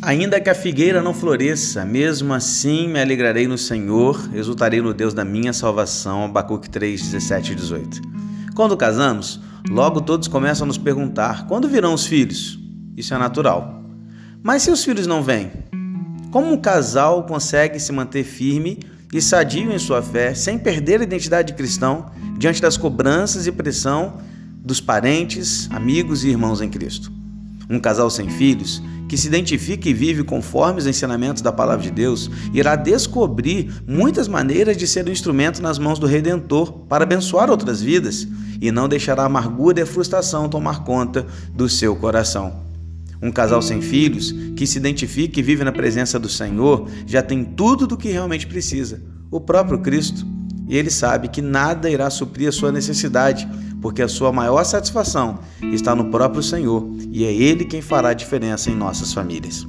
Ainda que a figueira não floresça, mesmo assim me alegrarei no Senhor, exultarei no Deus da minha salvação. Abacuque 3, 17 e 18. Quando casamos, logo todos começam a nos perguntar: quando virão os filhos? Isso é natural. Mas se os filhos não vêm? Como um casal consegue se manter firme e sadio em sua fé, sem perder a identidade de cristão, diante das cobranças e pressão dos parentes, amigos e irmãos em Cristo? Um casal sem filhos, que se identifica e vive conforme os ensinamentos da palavra de Deus, irá descobrir muitas maneiras de ser um instrumento nas mãos do Redentor para abençoar outras vidas e não deixará a amargura e a frustração tomar conta do seu coração. Um casal sem filhos, que se identifica e vive na presença do Senhor, já tem tudo do que realmente precisa, o próprio Cristo. E ele sabe que nada irá suprir a sua necessidade, porque a sua maior satisfação está no próprio Senhor, e é ele quem fará a diferença em nossas famílias.